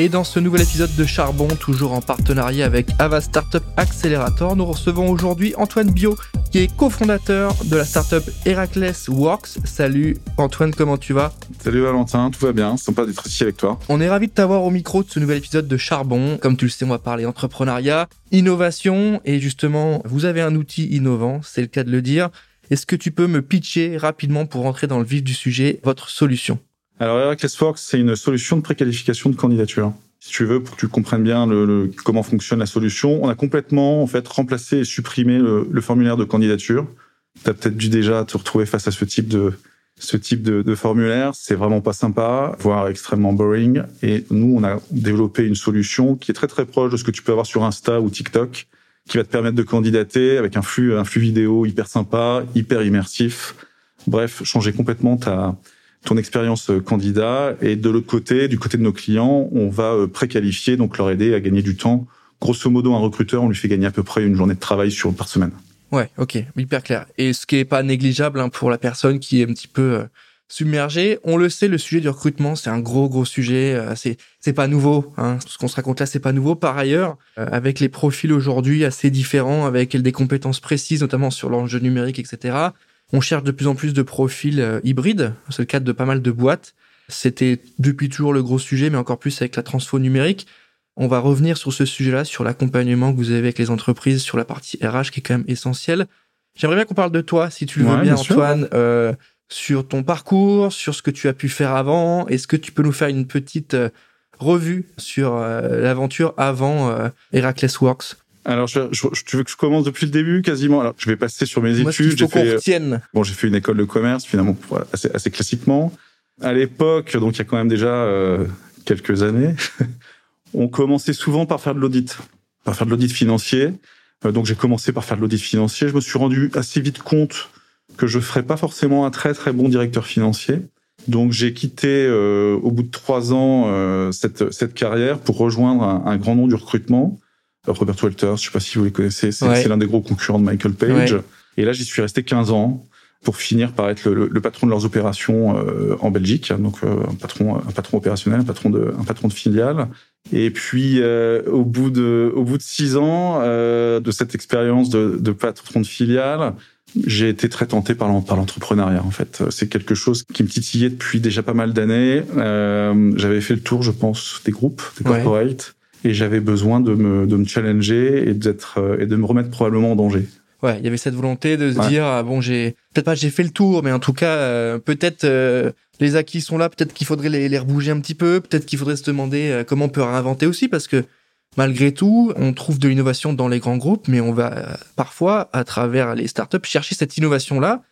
Et dans ce nouvel épisode de Charbon, toujours en partenariat avec Ava Startup Accelerator, nous recevons aujourd'hui Antoine Bio, qui est cofondateur de la startup Heracles Works. Salut Antoine, comment tu vas? Salut Valentin, tout va bien, sympa d'être ici avec toi. On est ravi de t'avoir au micro de ce nouvel épisode de Charbon. Comme tu le sais, on va parler entrepreneuriat, innovation, et justement, vous avez un outil innovant, c'est le cas de le dire. Est-ce que tu peux me pitcher rapidement pour rentrer dans le vif du sujet votre solution? Alors, Heracles Forks, c'est une solution de préqualification de candidature. Si tu veux, pour que tu comprennes bien le, comment fonctionne la solution, on a complètement en fait remplacé et supprimé le, formulaire de candidature. Tu as peut-être dû déjà te retrouver face à ce type de ce type de, de formulaire. C'est vraiment pas sympa, voire extrêmement boring. Et nous, on a développé une solution qui est très très proche de ce que tu peux avoir sur Insta ou TikTok, qui va te permettre de candidater avec un flux un flux vidéo hyper sympa, hyper immersif. Bref, changer complètement ta ton expérience euh, candidat. Et de l'autre côté, du côté de nos clients, on va euh, préqualifier, donc leur aider à gagner du temps. Grosso modo, un recruteur, on lui fait gagner à peu près une journée de travail sur par semaine. Ouais, ok, hyper clair. Et ce qui est pas négligeable hein, pour la personne qui est un petit peu euh, submergée, on le sait, le sujet du recrutement, c'est un gros gros sujet. c'est c'est pas nouveau. Hein. Ce qu'on se raconte là, c'est pas nouveau. Par ailleurs, avec les profils aujourd'hui assez différents, avec des compétences précises, notamment sur l'enjeu numérique, etc. On cherche de plus en plus de profils euh, hybrides. C'est le cas de pas mal de boîtes. C'était depuis toujours le gros sujet, mais encore plus avec la transfo numérique. On va revenir sur ce sujet-là, sur l'accompagnement que vous avez avec les entreprises, sur la partie RH qui est quand même essentielle. J'aimerais bien qu'on parle de toi, si tu le veux bien, Antoine, euh, sur ton parcours, sur ce que tu as pu faire avant. Est-ce que tu peux nous faire une petite euh, revue sur l'aventure avant Heracles Works? Alors, je, tu veux que je commence depuis le début, quasiment? Alors, je vais passer sur mes études. J'ai fait, bon, j'ai fait une école de commerce, finalement, assez, assez classiquement. À l'époque, donc il y a quand même déjà euh, quelques années, on commençait souvent par faire de l'audit, par faire de l'audit financier. Euh, donc, j'ai commencé par faire de l'audit financier. Je me suis rendu assez vite compte que je ferais pas forcément un très très bon directeur financier. Donc j'ai quitté euh, au bout de trois ans euh, cette, cette carrière pour rejoindre un, un, grand nom du recrutement Robert Walters, je sais pas si vous les connaissez, c'est l'un des gros concurrents de Michael Page. Et là, j'y suis resté 15 ans pour finir par être le, le, patron de leurs opérations euh, en Belgique, donc euh, un patron, un patron opérationnel, un patron de, un patron de filiale. Et puis euh, au bout de, au bout de six ans de cette expérience de, de patron de filiale, j'ai été très tenté par l'entrepreneuriat en fait. C'est quelque chose qui me titillait depuis déjà pas mal d'années. J'avais fait le tour, je pense, des groupes, des corporates et j'avais besoin de me, de me challenger et d'être euh, et de me remettre probablement en danger. Ouais, il y avait cette volonté de se dire ah, bon j'ai peut-être pas j'ai fait le tour, mais en tout cas euh, peut-être euh, les acquis sont là, peut-être qu'il faudrait les, les rebouger un petit peu, peut-être qu'il faudrait se demander comment on peut réinventer aussi parce que malgré tout, on trouve de l'innovation dans les grands groupes, mais on va parfois à travers les startups chercher cette innovation là.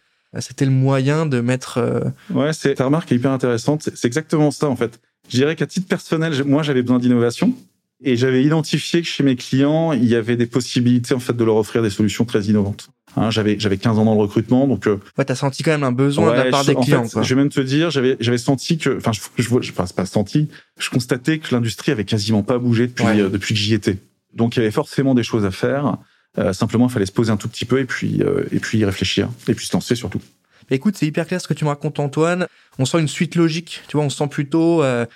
C'était le moyen de mettre. Ouais, c'est ta remarque est hyper intéressante. C'est exactement ça en fait. Je dirais qu'à titre personnel, moi j'avais besoin d'innovation et j'avais identifié que chez mes clients, il y avait des possibilités en fait de leur offrir des solutions très innovantes. Hein, j'avais j'avais 15 ans dans le recrutement, donc euh, ouais, t'as senti quand même un besoin de la part des clients. Fait, Je vais même te dire, j'avais j'avais senti que, enfin, je je, je, je pas senti, je constatais que l'industrie avait quasiment pas bougé depuis euh, depuis que j'y étais. Donc il y avait forcément des choses à faire. Euh, simplement, il fallait se poser un tout petit peu et puis euh, et puis y réfléchir et puis se lancer surtout. Écoute, c'est hyper clair ce que tu me racontes, Antoine. On sent une suite logique. Tu vois, on sent plutôt euh,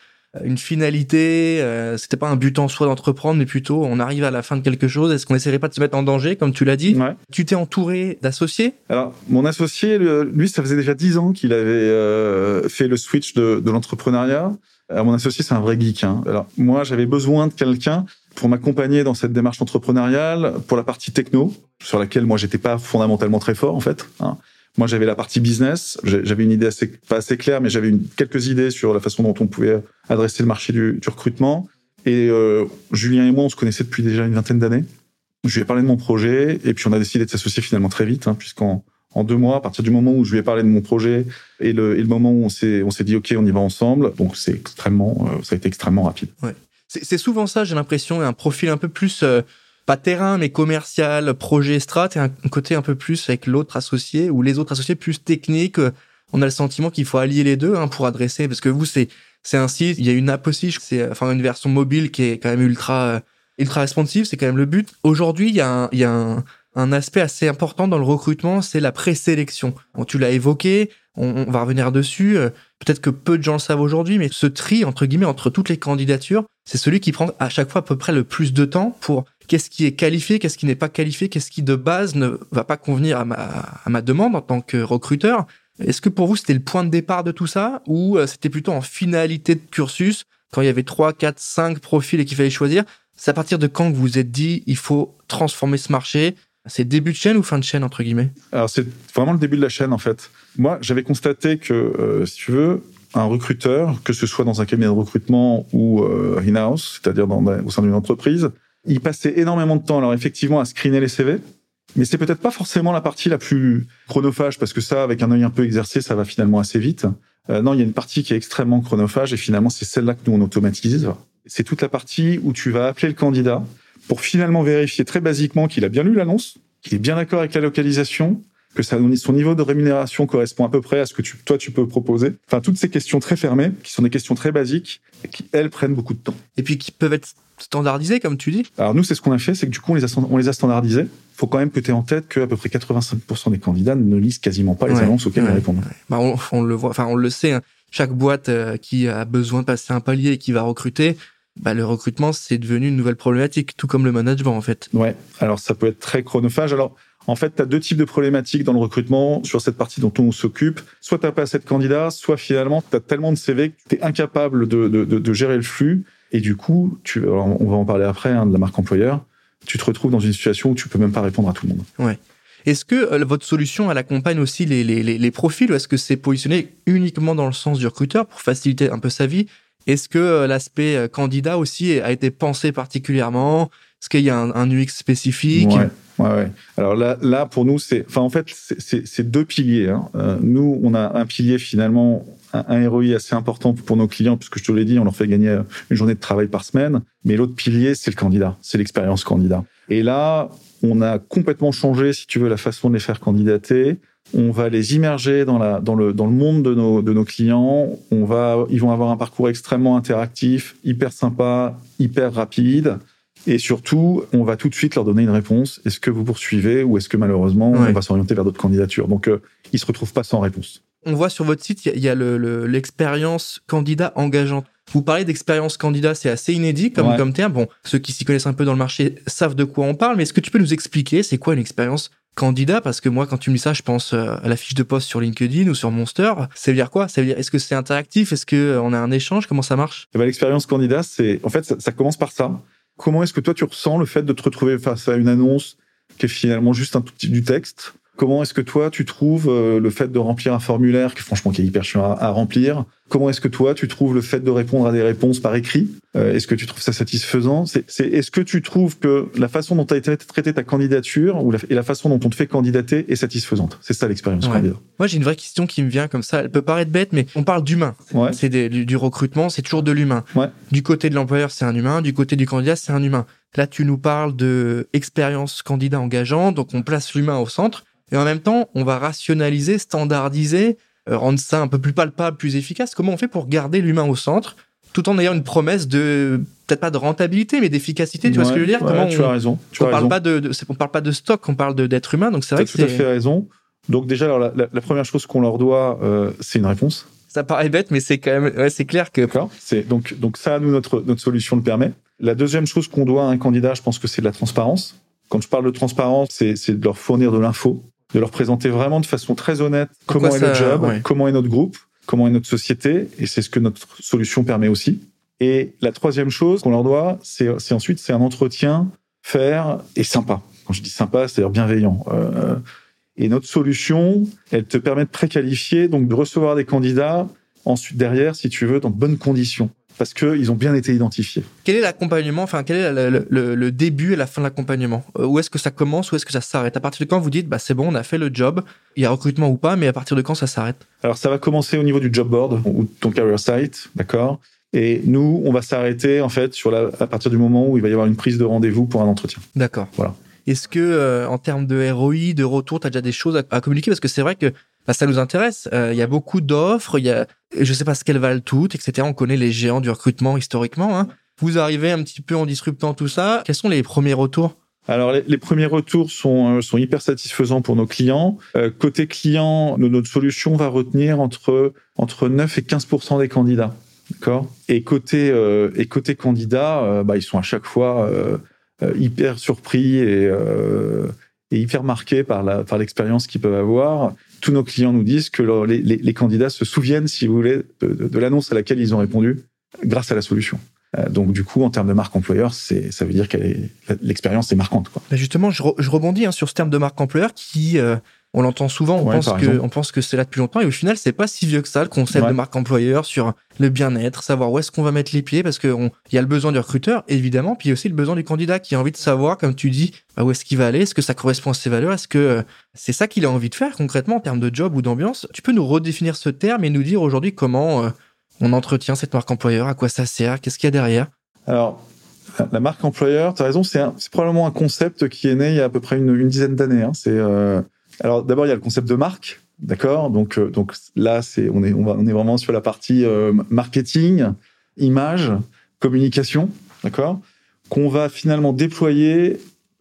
une finalité, euh, c'était pas un but en soi d'entreprendre, mais plutôt on arrive à la fin de quelque chose. Est-ce qu'on essaierait pas de se mettre en danger, comme tu l'as dit? Tu t'es entouré d'associés? Alors, mon associé, lui, ça faisait déjà dix ans qu'il avait euh, fait le switch de, de l'entrepreneuriat. Alors, mon associé, c'est un vrai geek. Hein. Alors, moi, j'avais besoin de quelqu'un pour m'accompagner dans cette démarche entrepreneuriale, pour la partie techno, sur laquelle moi, j'étais pas fondamentalement très fort, en fait. Hein. Moi, j'avais la partie business. J'avais une idée pas assez claire, mais j'avais quelques idées sur la façon dont on pouvait adresser le marché du, recrutement. Et euh, Julien et moi, on se connaissait depuis déjà une vingtaine d'années. Je lui ai parlé de mon projet, et puis on a décidé de s'associer finalement très vite, hein, puisqu'en en deux mois, à partir du moment où je lui ai parlé de mon projet et le, moment où on s'est on s'est dit ok, on y va ensemble, donc c'est extrêmement, euh, ça a été extrêmement rapide. Ouais. C'est souvent ça, j'ai l'impression, un profil un peu plus euh, pas terrain, mais commercial, projet strat, et un côté un peu plus avec l'autre associé, ou les autres associés plus techniques. On a le sentiment qu'il faut allier les deux hein, pour adresser, parce que vous, c'est c'est un site. Il y a une app aussi, c'est enfin une version mobile qui est quand même ultra ultra responsive. C'est quand même le but. Aujourd'hui, il y a un, il y a un, un aspect assez important dans le recrutement, c'est la présélection. Tu l'as évoqué, on, va revenir dessus. Euh, peut-être que peu de gens le savent aujourd'hui, mais ce tri entre guillemets entre toutes les candidatures, c'est celui qui prend à chaque fois à peu près le plus de temps pour qu'est-ce qui est qualifié, qu'est-ce qui n'est pas qualifié, qu'est-ce qui de base ne va pas convenir à ma, à ma demande en tant que recruteur. Est-ce que pour vous c'était le point de départ de tout ça ou euh, c'était plutôt en finalité de cursus quand il y avait 3, 4, 5 profils et qu'il fallait choisir? C'est à partir de quand que vous vous êtes dit il faut transformer ce marché c'est début de chaîne ou fin de chaîne, entre guillemets? Alors, c'est vraiment le début de la chaîne, en fait. Moi, j'avais constaté que, euh, si tu veux, un recruteur, que ce soit dans un cabinet de recrutement ou euh, in-house, c'est-à-dire au sein d'une entreprise, il passait énormément de temps, alors effectivement, à screener les CV, mais c'est peut-être pas forcément la partie la plus chronophage, parce que ça, avec un œil un peu exercé, ça va finalement assez vite. Euh, non, il y a une partie qui est extrêmement chronophage, et finalement, c'est celle-là que nous, on automatise. C'est toute la partie où tu vas appeler le candidat, pour finalement vérifier très basiquement qu'il a bien lu l'annonce, qu'il est bien d'accord avec la localisation, que son niveau de rémunération correspond à peu près à ce que tu, toi tu peux proposer. Enfin, toutes ces questions très fermées, qui sont des questions très basiques, et qui elles prennent beaucoup de temps. Et puis qui peuvent être standardisées, comme tu dis. Alors nous, c'est ce qu'on a fait, c'est que du coup, on les a, on les a standardisées. Faut quand même que tu aies en tête qu'à peu près 85% des candidats ne lisent quasiment pas les annonces auxquelles ils répondent. Bah on, le voit, enfin on le sait. Hein. Chaque boîte euh, qui a besoin de passer un palier et qui va recruter, bah, le recrutement, c'est devenu une nouvelle problématique, tout comme le management, en fait. Ouais. Alors, ça peut être très chronophage. Alors, en fait, tu as deux types de problématiques dans le recrutement sur cette partie dont on s'occupe. Soit tu pas assez de candidats, soit finalement, tu as tellement de CV que tu es incapable de, de, de, gérer le flux. Et du coup, tu, on va en parler après hein, de la marque employeur, tu te retrouves dans une situation où tu peux même pas répondre à tout le monde. Ouais. Est-ce que euh, votre solution, elle accompagne aussi les, les, les, les profils ou est-ce que c'est positionné uniquement dans le sens du recruteur pour faciliter un peu sa vie est-ce que euh, l'aspect euh, candidat aussi a été pensé particulièrement? Est-ce qu'il y a un, UX spécifique? Ouais, ouais, Alors là, là pour nous, c'est, enfin en fait, c'est deux piliers. Hein. Euh, nous, on a un pilier finalement, un, ROI assez important pour nos clients, puisque je te l'ai dit, on leur fait gagner une journée de travail par semaine. Mais l'autre pilier, c'est le candidat, c'est l'expérience candidat. Et là, on a complètement changé, si tu veux, la façon de les faire candidater on va les immerger dans, la, dans, le, dans le monde de nos, de nos clients. On va, ils vont avoir un parcours extrêmement interactif, hyper sympa, hyper rapide. Et surtout, on va tout de suite leur donner une réponse. Est-ce que vous poursuivez ou est-ce que malheureusement, on va s'orienter vers d'autres candidatures? Donc, euh, ils se retrouvent pas sans réponse. On voit sur votre site, il y a, l'expérience candidat engageante. Vous parlez d'expérience candidat, c'est assez inédit comme, comme terme. Bon, ceux qui s'y connaissent un peu dans le marché savent de quoi on parle, mais est-ce que tu peux nous expliquer c'est quoi une expérience candidat parce que moi quand tu me dis ça je pense euh, à la fiche de poste sur LinkedIn ou sur Monster. Ça veut dire quoi? Ça veut dire est-ce que c'est interactif? Est-ce que euh, on a un échange? Comment ça marche? Eh ben, l'expérience candidat c'est en fait ça, commence par ça. Comment est-ce que toi tu ressens le fait de te retrouver face à une annonce qui est finalement juste un tout petit du texte? Comment est-ce que toi, tu trouves euh, le fait de remplir un formulaire qui, franchement, qui est hyper chiant à, remplir? Comment est-ce que toi, tu trouves le fait de répondre à des réponses par écrit? Euh, Est-ce que tu trouves ça satisfaisant? C'est est-ce que tu trouves que la façon dont tu as été traité ta candidature ou la, et la façon dont on te fait candidater est satisfaisante? C'est ça l'expérience candidat. Moi, j'ai une vraie question qui me vient comme ça. Elle peut paraître bête, mais on parle d'humain. Ouais. C'est du, du, recrutement, c'est toujours de l'humain. Ouais. Du côté de l'employeur, c'est un humain. Du côté du candidat, c'est un humain. Là, tu nous parles de expérience candidat engageant, donc on place l'humain au centre. Et en même temps, on va rationaliser, standardiser, euh, rendre ça un peu plus palpable, plus efficace. Comment on fait pour garder l'humain au centre, tout en ayant une promesse de peut-être pas de rentabilité, mais d'efficacité. Tu vois ce que je veux dire? Comment Tu as raison. Tu on as parle pas de, on parle pas de stock, on parle d'être humain. Donc c'est vrai que tout à fait raison. Donc déjà, alors, la, la, première chose qu'on leur doit, euh, c'est une réponse. Ça paraît bête, mais c'est quand même, ouais, c'est clair que. C'est donc donc ça, nous notre notre solution le permet. La deuxième chose qu'on doit à un candidat, je pense que c'est de la transparence. Quand je parle de transparence, c'est de leur fournir de l'info de leur présenter vraiment de façon très honnête comment est le job, comment est notre groupe, comment est notre société, et c'est ce que notre solution permet aussi. Et la troisième chose qu'on leur doit, c'est ensuite c'est un entretien faire et sympa. Quand je dis sympa, c'est-à-dire bienveillant. Euh, et notre solution, elle te permet de préqualifier, donc de recevoir des candidats ensuite derrière, si tu veux, dans de bonnes conditions parce qu'ils ont bien été identifiés. Quel est l'accompagnement Enfin, quel est le, début et la fin de l'accompagnement? Euh, Où est-ce que ça commence Où est-ce que ça s'arrête? À partir de quand vous dites, bah c'est bon, on a fait le job, il y a recrutement ou pas, mais à partir de quand ça s'arrête? Alors, ça va commencer au niveau du job board ou ton career site, d'accord? Et nous, on va s'arrêter en fait sur la, à partir du moment où il va y avoir une prise de rendez-vous pour un entretien. D'accord. Voilà. Est-ce que euh, en termes de ROI, de retour, tu as déjà des choses à, communiquer? Parce que c'est vrai que bah, ça nous intéresse. Il y a beaucoup d'offres, il y a, je sais pas ce qu'elles valent toutes, etc. On connaît les géants du recrutement historiquement. Hein. Vous arrivez un petit peu en disruptant tout ça. Quels sont les premiers retours? Alors les, premiers retours sont, euh, sont hyper satisfaisants pour nos clients. Euh, côté client, notre solution va retenir entre entre 9 et 15% des candidats. D'accord? Et côté euh, et côté candidat, bah, ils sont à chaque fois hyper surpris et, et hyper marqués par la par l'expérience qu'ils peuvent avoir. Tous nos clients nous disent que les, candidats se souviennent, si vous voulez, de l'annonce à laquelle ils ont répondu grâce à la solution. Euh, donc du coup, en termes de marque employeur, c'est ça veut dire que l'expérience est marquante. Quoi. justement, je, je rebondis hein, sur ce terme de marque employeur qui, euh, on l'entend souvent, on pense que on pense que c'est là depuis longtemps et au final, c'est pas si vieux que ça le concept de marque employeur sur le bien-être, savoir où est-ce qu'on va mettre les pieds parce que il y a le besoin du recruteur évidemment, puis il y a aussi le besoin du candidat qui a envie de savoir, comme tu dis, bah, où est-ce qu'il va aller, est-ce que ça correspond à ses valeurs, est-ce que euh, c'est ça qu'il a envie de faire concrètement en termes de job ou d'ambiance. Tu peux nous redéfinir ce terme et nous dire aujourd'hui comment on entretient cette marque employeur, à quoi ça sert, qu'est-ce qu'il y a derrière Alors, la marque employeur, tu as raison, c'est probablement un concept qui est né il y a à peu près une, dizaine d'années. Hein. C'est euh, alors d'abord il y a le concept de marque, d'accord? Donc euh, donc là c'est on est on, est vraiment sur la partie euh, marketing, image, communication, d'accord, qu'on va finalement déployer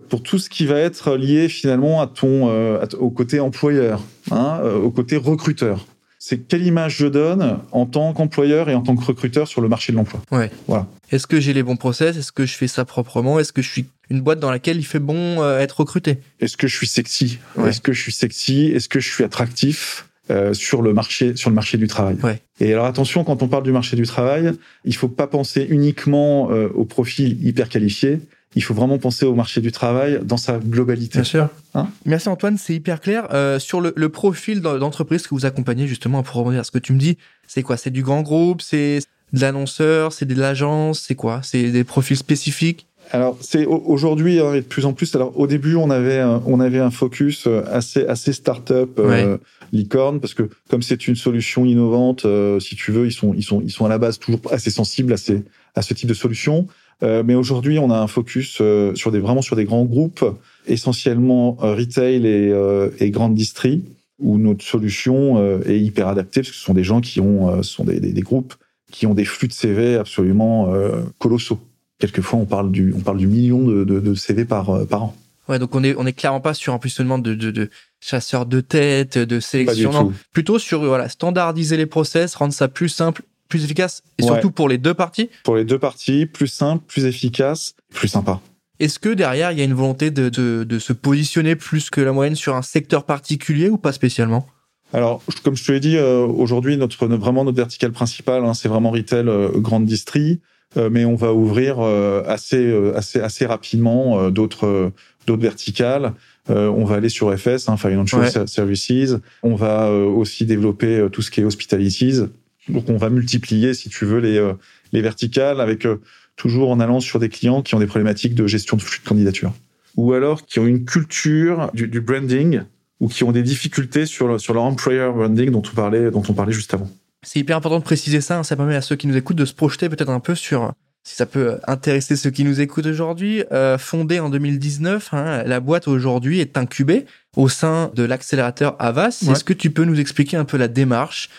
pour tout ce qui va être lié finalement à ton au côté employeur, hein, au côté recruteur c'est quelle image je donne en tant qu'employeur et en tant que recruteur sur le marché de l'emploi? Ouais. Voilà. Est-ce que j'ai les bons process? Est-ce que je fais ça proprement? Est-ce que je suis une boîte dans laquelle il fait bon euh, être recruté? Est-ce que je suis sexy? Est-ce que je suis sexy? Est-ce que je suis attractif euh, sur le marché sur le marché du travail? Ouais. Et alors attention, quand on parle du marché du travail, il faut pas penser uniquement euh, au profil hyper qualifié. Il faut vraiment penser au marché du travail dans sa globalité. Bien sûr. Hein? Merci Antoine, c'est hyper clair. Euh, sur le, le profil d'entreprise que vous accompagnez justement pour rebondir à ce que tu me dis, c'est quoi? C'est du grand groupe, c'est de l'annonceur, c'est de l'agence, c'est quoi? C'est des profils spécifiques? Alors c'est aujourd'hui hein, de plus en plus. Alors au début on avait un, on avait un focus euh, assez assez start-up euh, licorne parce que comme c'est une solution innovante, euh, si tu veux, ils sont ils sont ils sont à la base toujours assez sensibles à ces à ce type de solution. Euh, mais aujourd'hui, on a un focus euh, sur des vraiment sur des grands groupes, essentiellement euh, retail et, et grande distrie, où notre solution est hyper adaptée parce que ce sont des gens qui ont, sont des, des, des, groupes qui ont des flux de CV absolument colossaux. Quelquefois, on parle du on parle du million de, de, de CV par par an. Ouais, donc on est on est clairement pas sur un positionnement de, de, de chasseur de tête, de sélection, plutôt sur voilà standardiser les process, rendre ça plus simple, plus efficace et surtout pour les deux parties Pour les deux parties, plus simple, plus efficace, plus sympa. Est-ce que derrière, il y a une volonté de, de, de, se positionner plus que la moyenne sur un secteur particulier ou pas spécialement? Alors, comme je te l'ai dit, euh, aujourd'hui, notre, vraiment notre verticale principale, hein, c'est vraiment retail, euh, grande distrie, euh, mais on va ouvrir assez, assez, assez rapidement d'autres, d'autres verticales. on va aller sur FS, hein, Financial Services. On va aussi développer tout ce qui est hospitalities. Donc on va multiplier, si tu veux, les, euh, les verticales avec euh, toujours en allant sur des clients qui ont des problématiques de gestion de flux de candidature. Ou alors qui ont une culture du, du branding ou qui ont des difficultés sur, sur leur employer branding dont on parlait, dont on parlait juste avant. C'est hyper important de préciser ça. Hein. Ça permet à ceux qui nous écoutent de se projeter peut-être un peu sur si ça peut intéresser ceux qui nous écoutent aujourd'hui. Euh, fondée en 2019, hein, la boîte aujourd'hui est incubée au sein de l'accélérateur Avas. Est-ce que tu peux nous expliquer un peu la démarche?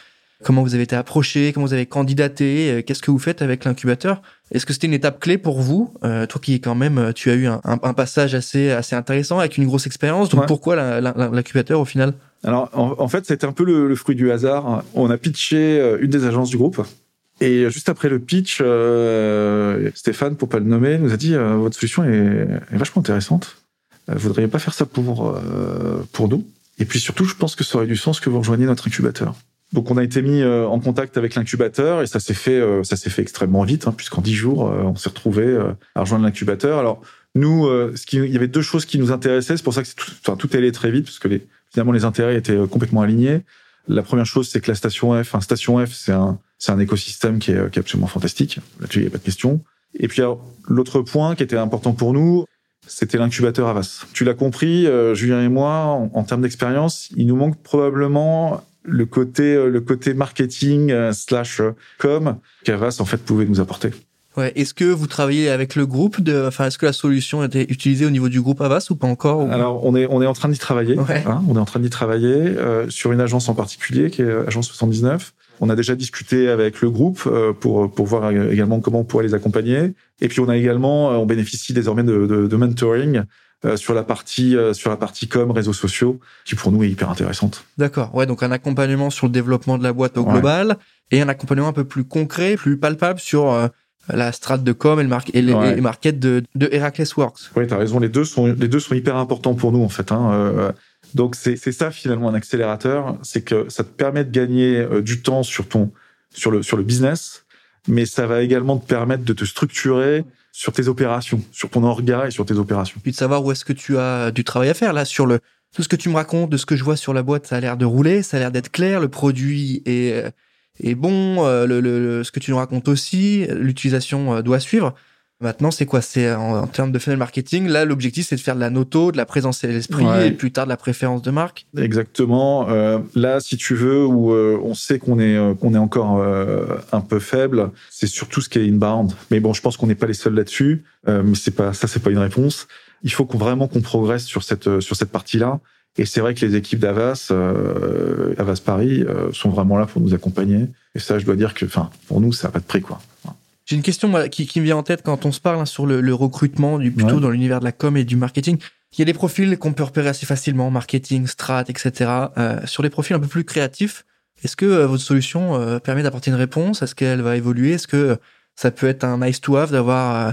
Comment vous avez été approché, comment vous avez candidaté, euh, qu'est-ce que vous faites avec l'incubateur? Est-ce que c'était une étape clé pour vous, euh, toi qui quand même, euh, tu as eu un, un, passage assez assez intéressant avec une grosse expérience. Donc pourquoi l'incubateur au final? Alors en, fait, c'était un peu le, fruit du hasard. On a pitché une des agences du groupe. Et juste après le pitch, Stéphane, pour pas le nommer, nous a dit votre solution est, est, vachement intéressante. Vous voudriez pas faire ça pour pour nous? Et puis surtout, je pense que ça aurait du sens que vous rejoigniez notre incubateur. Donc on a été mis euh, en contact avec l'incubateur et ça s'est fait euh, ça s'est fait extrêmement vite hein, puisqu'en dix jours euh, on s'est retrouvé à rejoindre l'incubateur. Alors nous ce qui, il y avait deux choses qui nous intéressaient, c'est pour ça que tout, enfin, tout allait très vite parce que les, finalement les intérêts étaient complètement alignés. La première chose c'est que la station F, enfin station F c'est un c'est un écosystème qui est, qui est absolument fantastique. Là-dessus il n'y a pas de question. Et puis l'autre point qui était important pour nous, c'était l'incubateur Avas. Tu l'as compris, Julien et moi, en termes d'expérience, il nous manque probablement le côté euh, le côté marketing euh, slash euh, com qu'Avas en fait pouvait nous apporter. Ouais. Est-ce que vous travaillez avec le groupe de, enfin, est-ce que la solution a été utilisée au niveau du groupe Avas ou pas encore ou... Alors, on est, on est en train d'y travailler. Ouais. hein, on est en train d'y travailler euh, sur une agence en particulier qui est Agence 79. On a déjà discuté avec le groupe euh, pour pour voir également comment on pourrait les accompagner. Et puis on a également, on bénéficie désormais de, de, de mentoring euh, sur la partie euh, sur la partie com réseaux sociaux qui pour nous est hyper intéressante. D'accord. Ouais, donc un accompagnement sur le développement de la boîte au Ouais. global et un accompagnement un peu plus concret, plus palpable sur euh, la strate de com et le mar- et les, Ouais. et market de, de Heracles Works. Oui, tu as raison. Les deux sont les deux sont hyper importants pour nous en fait. Hein. Euh, donc c'est c'est ça finalement un accélérateur, c'est que ça te permet de gagner du temps sur ton sur le sur le business, mais ça va également te permettre de te structurer sur tes opérations, sur ton orga et sur tes opérations. Puis de savoir où est-ce que tu as du travail à faire là sur le tout ce que tu me racontes, de ce que je vois sur la boîte, ça a l'air de rouler, ça a l'air d'être clair, le produit est est bon, euh, le, le- le- ce que tu nous racontes aussi, l'utilisation euh, doit suivre. Maintenant, c'est quoi? C'est en, en termes de funnel marketing. Là, l'objectif, c'est de faire de la noto, de la présence à l'esprit, Ouais. et plus tard de la préférence de marque? Exactement. Euh, là, si tu veux, où euh, on sait qu'on est euh, qu'on est encore euh, un peu faible, c'est surtout ce qui est inbound. Mais bon, je pense qu'on n'est pas les seuls là-dessus. Euh, mais c'est pas ça, c'est pas une réponse. Il faut qu'on vraiment qu'on progresse sur cette euh, sur cette partie-là. Et c'est vrai que les équipes d'Avas, euh, Avas Paris, euh, sont vraiment là pour nous accompagner. Et ça, je dois dire que, enfin, pour nous, ça n'a pas de prix, quoi. J'ai une question moi, qui, qui me vient en tête quand on se parle hein, sur le, le recrutement, du, plutôt Ouais. dans l'univers de la com et du marketing. Il y a des profils qu'on peut repérer assez facilement, marketing, strat, etc. Euh, sur les profils un peu plus créatifs, est-ce que euh, votre solution euh, permet d'apporter une réponse? Est-ce qu'elle va évoluer? Est-ce que euh, ça peut être un nice to have d'avoir euh,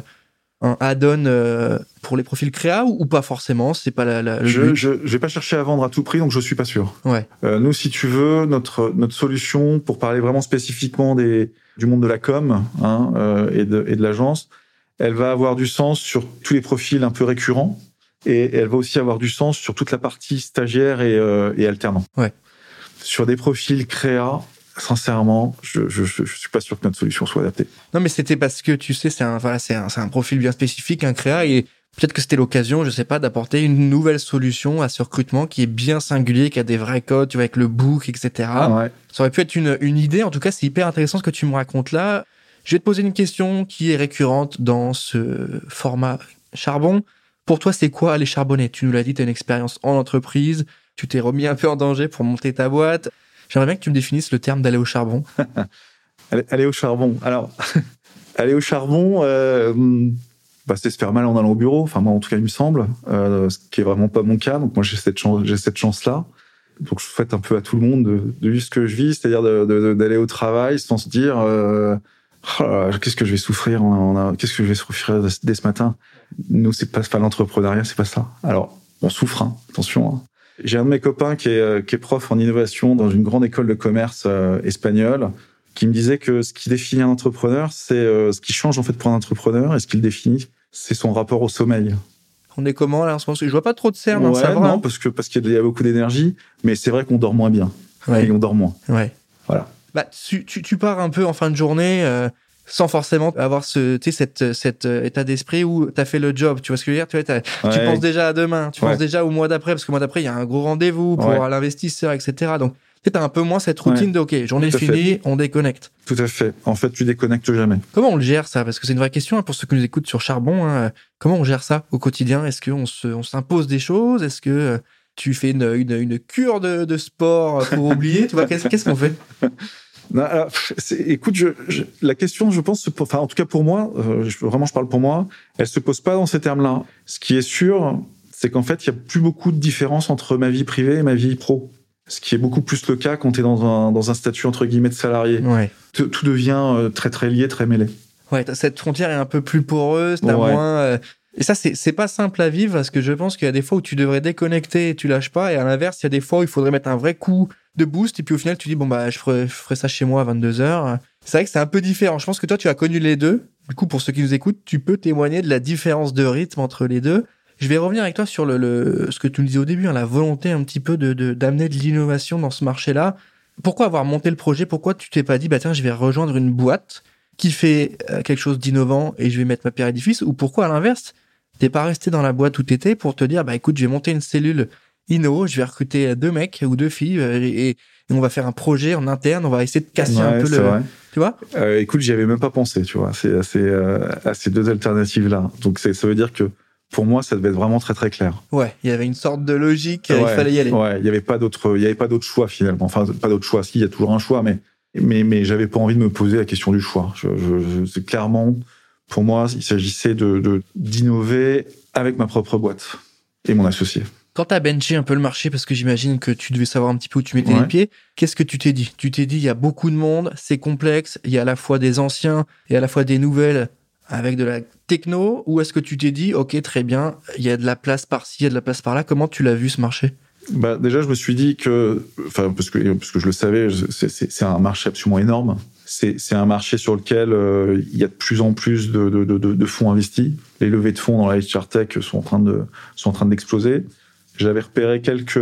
un add-on euh, pour les profils créa ou, ou pas forcément? C'est pas la, la- le Je, but. je, je vais pas chercher à vendre à tout prix, donc je suis pas sûr. Ouais. Euh, nous, si tu veux, notre notre solution pour parler vraiment spécifiquement des du monde de la com hein, euh, et de et de l'agence, elle va avoir du sens sur tous les profils un peu récurrents et elle va aussi avoir du sens sur toute la partie stagiaire et, euh, et alternant. Ouais. Sur des profils créa, sincèrement, je, je je suis pas sûr que notre solution soit adaptée. Non, mais c'était parce que tu sais, c'est un, voilà, c'est un, c'est un profil bien spécifique, un créa, et peut-être que c'était l'occasion, je sais pas, d'apporter une nouvelle solution à ce recrutement qui est bien singulier, qui a des vrais codes, tu vois, avec le book, etc. ouais. Ça aurait pu être une, une idée. En tout cas, c'est hyper intéressant ce que tu me racontes là. Je vais te poser une question qui est récurrente dans ce format charbon. Pour toi, c'est quoi aller charbonner? Tu nous l'as dit, tu as une expérience en entreprise, tu t'es remis un peu en danger pour monter ta boîte. J'aimerais bien que tu me définisses le terme d'aller au charbon. Aller, aller au charbon. Alors, aller au charbon, euh, c'est se faire mal en allant au bureau. Enfin, moi, en tout cas, il me semble. Euh, ce qui est vraiment pas mon cas. Donc, moi, j'ai cette chance, j'ai cette chance-là. Donc, je souhaite un peu à tout le monde de, de vivre ce que je vis, c'est-à-dire d'aller au travail sans se dire, euh, Oh qu'est-ce que je vais souffrir, qu'est-ce que je vais souffrir dès ce matin? Nous, c'est pas, enfin, l'entrepreneuriat, c'est pas ça. Alors, on souffre, hein, attention. hein. J'ai un de mes copains qui est, euh, qui est prof en innovation dans une grande école de commerce euh, espagnole, qui me disait que ce qui définit un entrepreneur, c'est euh, ce qui change en fait pour un entrepreneur, et ce qui le définit, c'est son rapport au sommeil. On est comment là en ce moment? Je vois pas trop de cernes, hein, ouais, ça va. non, hein parce que parce qu'il y a- beaucoup d'énergie, mais c'est vrai qu'on dort moins bien Ouais. et on dort moins. Ouais. Voilà. Bah, tu, tu, tu pars un peu en fin de journée euh, sans forcément avoir ce, cette, cet euh, état d'esprit où tu as fait le job. Tu vois ce que je veux dire? Tu, vois, tu penses déjà à demain, tu penses déjà au mois d'après, parce que le mois d'après, il y a un gros rendez-vous pour l'investisseur, etc. Donc, as un peu moins cette routine Ouais. de, OK, journée Tout à finie, on déconnecte. Tout à fait. En fait, tu déconnectes jamais. Comment on le gère ça? Parce que c'est une vraie question hein, pour ceux qui nous écoutent sur Charbon. hein. Comment on gère ça au quotidien? Est-ce qu'on se, on s'impose des choses? Est-ce que euh, tu fais une, une, une cure de, de sport pour oublier? Tu vois, qu'est-ce qu'on fait? Non, alors, c'est- écoute, je, je- la question, je pense, enfin, en tout cas pour moi, euh, je, vraiment, je parle pour moi, elle se pose pas dans ces termes-là. Ce qui est sûr, c'est qu'en fait, il y a plus beaucoup de différence entre ma vie privée et ma vie pro. Ce qui est beaucoup plus le cas quand tu es dans un, dans un statut entre guillemets de salarié. Ouais. Tout, tout devient euh, très très lié, très mêlé. Ouais, cette frontière est un peu plus poreuse, t'as Ouais. moins. euh, Et ça, c'est c'est pas simple à vivre parce que je pense qu'il y a des fois où tu devrais déconnecter et tu lâches pas. Et à l'inverse, il y a des fois où il faudrait mettre un vrai coup de boost. Et puis au final, tu dis, bon, bah, je ferai, je ferai ça chez moi à 22h. C'est vrai que c'est un peu différent. Je pense que toi, tu as connu les deux. Du coup, pour ceux qui nous écoutent, tu peux témoigner de la différence de rythme entre les deux. Je vais revenir avec toi sur le, le ce que tu nous disais au début, hein, la volonté un petit peu de d'amener de, l'innovation dans ce marché-là. Pourquoi avoir monté le projet? Pourquoi tu t'es pas dit, bah tiens, je vais rejoindre une boîte qui fait euh, quelque chose d'innovant et je vais mettre ma pierre à l'édifice? Ou pourquoi, à l'inverse, t'es pas resté dans la boîte où t'étais pour te dire, bah écoute, je vais monter une cellule Inno, je vais recruter deux mecs ou deux filles euh, et, et on va faire un projet en interne. On va essayer de casser un peu le. vrai. Tu vois? Euh, écoute, j'y avais même pas pensé, tu vois, c'est à ces, euh, à ces deux alternatives-là. Donc c'est- ça veut dire que pour moi, ça devait être vraiment très très clair. Ouais, il y avait une sorte de logique. euh, Ouais, il fallait y aller. Ouais, il y avait pas d'autre, il y avait pas d'autre choix finalement. Enfin, pas d'autre choix. Si, il y a toujours un choix, mais mais mais j'avais pas envie de me poser la question du choix. Je, je, je- c'est clairement pour moi, il s'agissait de d'innover avec ma propre boîte et mon associé. Quand t'as benché un peu le marché, parce que j'imagine que tu devais savoir un petit peu où tu mettais Ouais. les pieds, qu'est-ce que tu t'es dit? Tu t'es dit, il y a beaucoup de monde, c'est complexe, il y a à la fois des anciens et à la fois des nouvelles avec de la techno, ou est-ce que tu t'es dit, ok, très bien, il y a de la place par-ci, il y a de la place par-là, comment tu l'as vu ce marché? Bah, déjà, je me suis dit que, enfin, parce que, parce que je le savais, c'est- un marché absolument énorme. C'est un marché sur lequel euh, il y a de plus en plus de, de fonds investis. Les levées de fonds dans la HR Tech sont en train de, sont en train d'exploser. J'avais repéré quelques,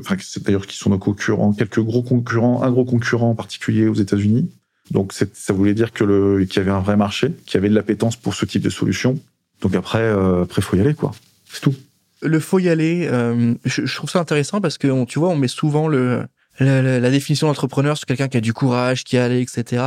enfin, c'est d'ailleurs qui sont nos concurrents, quelques gros concurrents, un gros concurrent en particulier aux États-Unis. Donc, ça voulait dire que qu'il y avait un vrai marché, qu'il y avait de l'appétence pour ce type de solution. Donc après, euh, après, faut y aller, quoi. C'est tout. Le faut y aller, euh, je, je trouve ça intéressant parce que, tu vois, on met souvent le, la, la- définition d'entrepreneur sur quelqu'un qui a du courage, qui est allé, etc.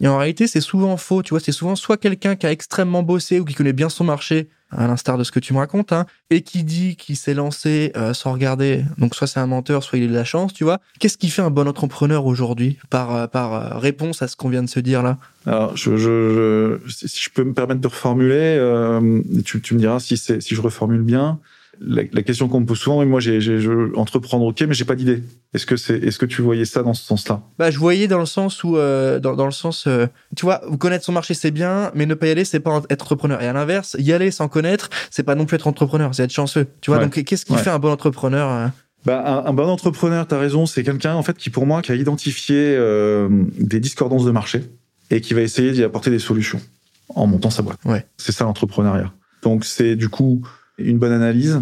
Et en réalité, c'est souvent faux, tu vois, c'est souvent soit quelqu'un qui a extrêmement bossé ou qui connaît bien son marché, à l'instar de ce que tu me racontes, hein, et qui dit qu'il s'est lancé euh, sans regarder. Donc soit c'est un menteur, soit il a de la chance, tu vois. Qu'est-ce qui fait un bon entrepreneur aujourd'hui par, euh, par euh, réponse à ce qu'on vient de se dire là? Alors, je, je, je- si je peux me permettre de reformuler, euh, tu, tu me diras si, si je reformule bien. La, la question qu'on me pose souvent, oui, moi, j'ai, j'ai, je, entreprendre, ok, mais j'ai pas d'idée. Est-ce que c'est, est-ce que tu voyais ça dans ce sens-là? Bah, je voyais dans le sens où, euh, dans, dans le sens, euh, tu vois, connaître son marché c'est bien, mais ne pas y aller c'est pas être entrepreneur. Et à l'inverse, y aller sans connaître, c'est pas non plus être entrepreneur, c'est être chanceux. Tu vois, Ouais. donc qu'est-ce qui Ouais. fait un bon entrepreneur euh? Bah, un, un bon entrepreneur, t'as raison, c'est quelqu'un en fait qui, pour moi, qui a identifié euh, des discordances de marché et qui va essayer d'y apporter des solutions en montant sa boîte. Ouais. C'est ça l'entrepreneuriat. Donc, c'est du coup une bonne analyse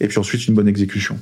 et puis ensuite une bonne exécution.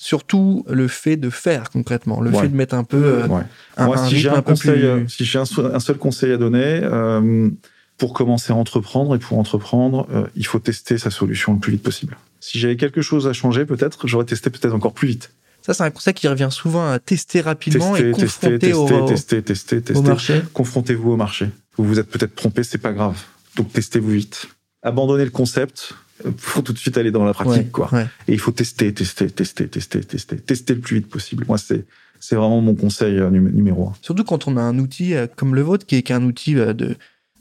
Surtout le fait de faire concrètement, le Ouais. fait de mettre un peu euh, Ouais. un, Moi, un si j'ai un conseil, plus- si j'ai un, seul- un seul conseil à donner, euh, pour commencer à entreprendre et pour entreprendre, euh, il faut tester sa solution le plus vite possible. Si j'avais quelque chose à changer, peut-être, j'aurais testé peut-être encore plus vite. Ça, c'est un conseil qui revient souvent à tester rapidement Tester, et tester, confronter tester, au, tester, tester, au tester. marché. Confrontez-vous au marché. Vous vous êtes peut-être trompé, c'est pas grave. Donc testez-vous vite. Abandonnez le concept euh, pour tout de suite aller dans la pratique, Ouais, quoi. ouais. Et il faut tester, tester, tester, tester, tester, tester le plus vite possible. Moi, c'est c'est vraiment mon conseil euh, numé- numéro un. Surtout quand on a un outil euh, comme le vôtre, qui est, qui est un outil euh, de,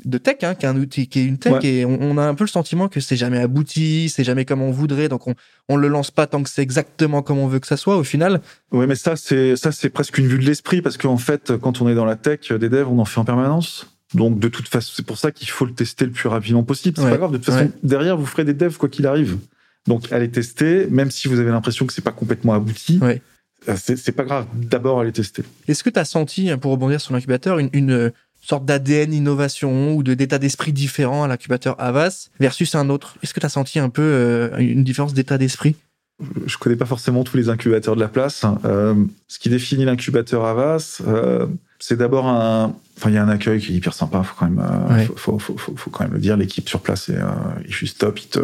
de tech, hein, qui est un outil, qui est une tech, Ouais. et on, on a un peu le sentiment que c'est jamais abouti, c'est jamais comme on voudrait, donc on, on le lance pas tant que c'est exactement comme on veut que ça soit. Au final, Ouais, mais ça, c'est ça, c'est presque une vue de l'esprit parce qu'en fait, quand on est dans la tech, des devs, on en fait en permanence. Donc, de toute façon, c'est pour ça qu'il faut le tester le plus rapidement possible. C'est Ouais. pas grave. De toute façon, Ouais. derrière, vous ferez des devs quoi qu'il arrive. Donc, allez tester, même si vous avez l'impression que c'est pas complètement abouti. Ouais. euh, C'est pas grave. D'abord, allez tester. est-ce que tu as senti, hein, pour rebondir sur l'incubateur, une, une euh, sorte d'ADN innovation ou de d'état d'esprit différent à l'incubateur Avas versus un autre? Est-ce que tu as senti un peu euh, une différence d'état d'esprit? Je connais pas forcément tous les incubateurs de la place. Euh, ce qui définit l'incubateur Avas, euh, c'est d'abord un. Enfin, il y a un accueil qui est hyper sympa. Faut quand même, euh, Ouais. faut, faut, faut, faut- quand même le dire. L'équipe sur place est, euh, est juste top. Il te,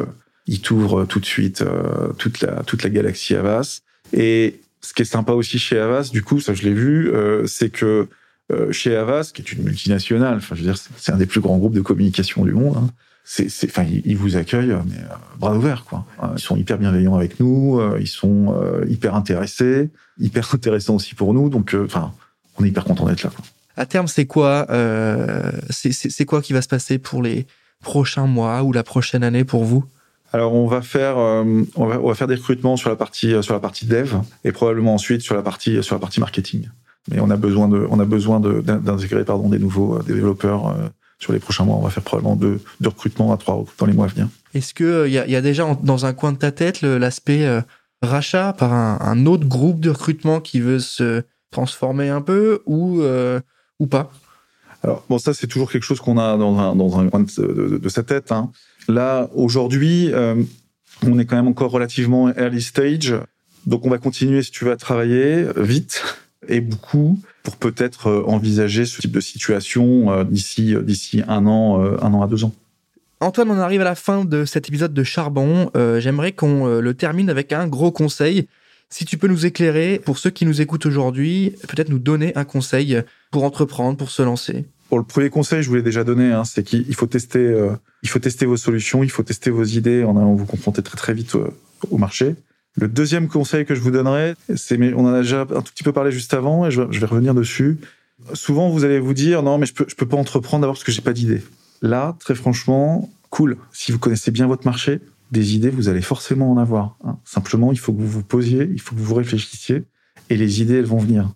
il t'ouvre tout de suite euh, toute la toute la galaxie Avas. Et ce qui est sympa aussi chez Avas, du coup, ça je l'ai vu, euh, c'est que euh, chez Avas, qui est une multinationale, enfin, je veux dire, c'est- un des plus grands groupes de communication du monde. Hein, c'est, c'est, enfin, ils, ils vous accueillent, mais euh, bras ouverts, quoi. Euh, Ils sont hyper bienveillants avec nous, euh, ils sont euh, hyper intéressés, hyper intéressants aussi pour nous, donc, euh, enfin, on est hyper content d'être là. Quoi. À terme, c'est quoi euh, c'est- C'est c'est quoi qui va se passer pour les prochains mois ou la prochaine année pour vous? Alors, on va faire, euh, on va, on va faire des recrutements sur la partie, euh, sur la partie dev et probablement ensuite sur la partie, sur la partie marketing. Mais on a besoin de, on a besoin de- d'intégrer, pardon, des nouveaux euh, développeurs euh, sur les prochains mois. On va faire probablement deux, deux recrutements à trois dans les mois à venir. Est-ce que il y, a- y a déjà en- dans un coin de ta tête le- l'aspect euh, rachat par un, un autre groupe de recrutement qui veut se transformer un peu ou euh, ou pas? Alors, bon, ça, c'est toujours quelque chose qu'on a dans un, dans un coin de, de- de sa tête. Hein. Là, aujourd'hui, euh, on est quand même encore relativement early stage. Donc, on va continuer, si tu veux, à travailler vite et beaucoup pour peut-être euh, envisager ce type de situation euh, d'ici, d'ici un an, euh, un an à deux ans. Antoine, on arrive à la fin de cet épisode de Charbon. Euh, j'aimerais qu'on euh, le termine avec un gros conseil. Si tu peux nous éclairer, pour ceux qui nous écoutent aujourd'hui, peut-être nous donner un conseil pour entreprendre, pour se lancer. Pour le premier conseil, je vous l'ai déjà donné, hein, c'est qu'il faut tester, euh, il faut tester vos solutions, il faut tester vos idées en allant vous confronter très très vite au marché. Le deuxième conseil que je vous donnerais, c'est, mais on en a déjà un tout petit peu parlé juste avant, et je, vais revenir dessus. Souvent, vous allez vous dire, non, mais je peux, je peux pas entreprendre d'abord parce que j'ai pas d'idée. Là, très franchement, cool. Si vous connaissez bien votre marché, des idées, vous allez forcément en avoir. Hein. Simplement, il faut que vous vous posiez, il faut que vous réfléchissiez, et les idées, elles vont venir.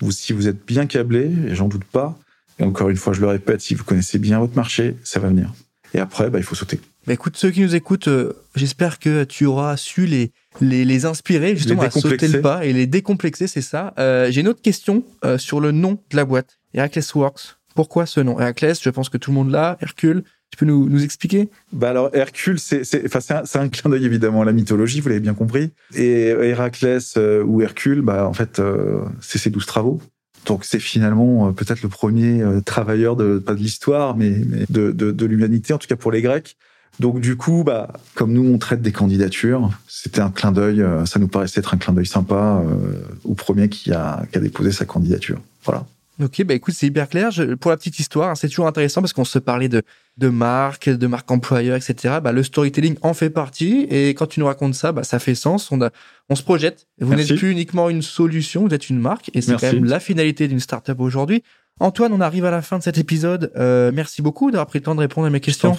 Vous, si vous êtes bien câblé, et j'en doute pas, et encore une fois, je le répète, si vous connaissez bien votre marché, ça va venir. Et après, bah, il faut sauter. Bah écoute, ceux qui nous écoutent, euh, j'espère que tu auras su les, les, les inspirer justement à sauter le pas et les décomplexer, c'est ça. Euh, J'ai une autre question euh, sur le nom de la boîte, Heracles Works. Pourquoi ce nom? Heracles, je pense que tout le monde l'a. Hercule, tu peux nous, nous expliquer? Bah alors Hercule, c'est un, un, clin d'œil évidemment à la mythologie, vous l'avez bien compris. Et Héraclès euh, ou Hercule, bah en fait euh, c'est ses douze travaux. Donc c'est finalement euh, peut-être le premier travailleur de pas de l'histoire, mais, mais, de, de, de l'humanité, en tout cas pour les Grecs. Donc du coup, bah, comme nous on traite des candidatures, c'était un clin d'œil, euh, ça nous paraissait être un clin d'œil sympa euh, au premier qui a, qui a déposé sa candidature. Voilà. Ok, bah écoute, c'est hyper clair. Je, pour la petite histoire, hein, c'est toujours intéressant parce qu'on se parlait de, de marques, de marques employeurs, etc. Bah, le storytelling en fait partie. Et quand tu nous racontes ça, bah, ça fait sens. On, a, on se projette. Vous n'êtes plus uniquement une solution, vous êtes une marque. Et c'est quand même la finalité d'une startup aujourd'hui. Antoine, on arrive à la fin de cet épisode. Euh, merci beaucoup d'avoir pris le temps de répondre à mes questions.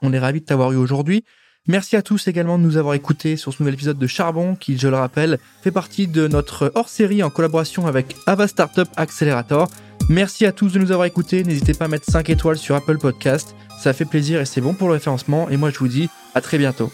On est ravis de t'avoir eu aujourd'hui. Merci à tous également de nous avoir écoutés sur ce nouvel épisode de Charbon qui, je le rappelle, fait partie de notre hors-série en collaboration avec Ava Startup Accelerator. Merci à tous de nous avoir écoutés. N'hésitez pas à mettre 5 étoiles sur Apple Podcast. Ça fait plaisir et c'est bon pour le référencement. Et moi, je vous dis à très bientôt.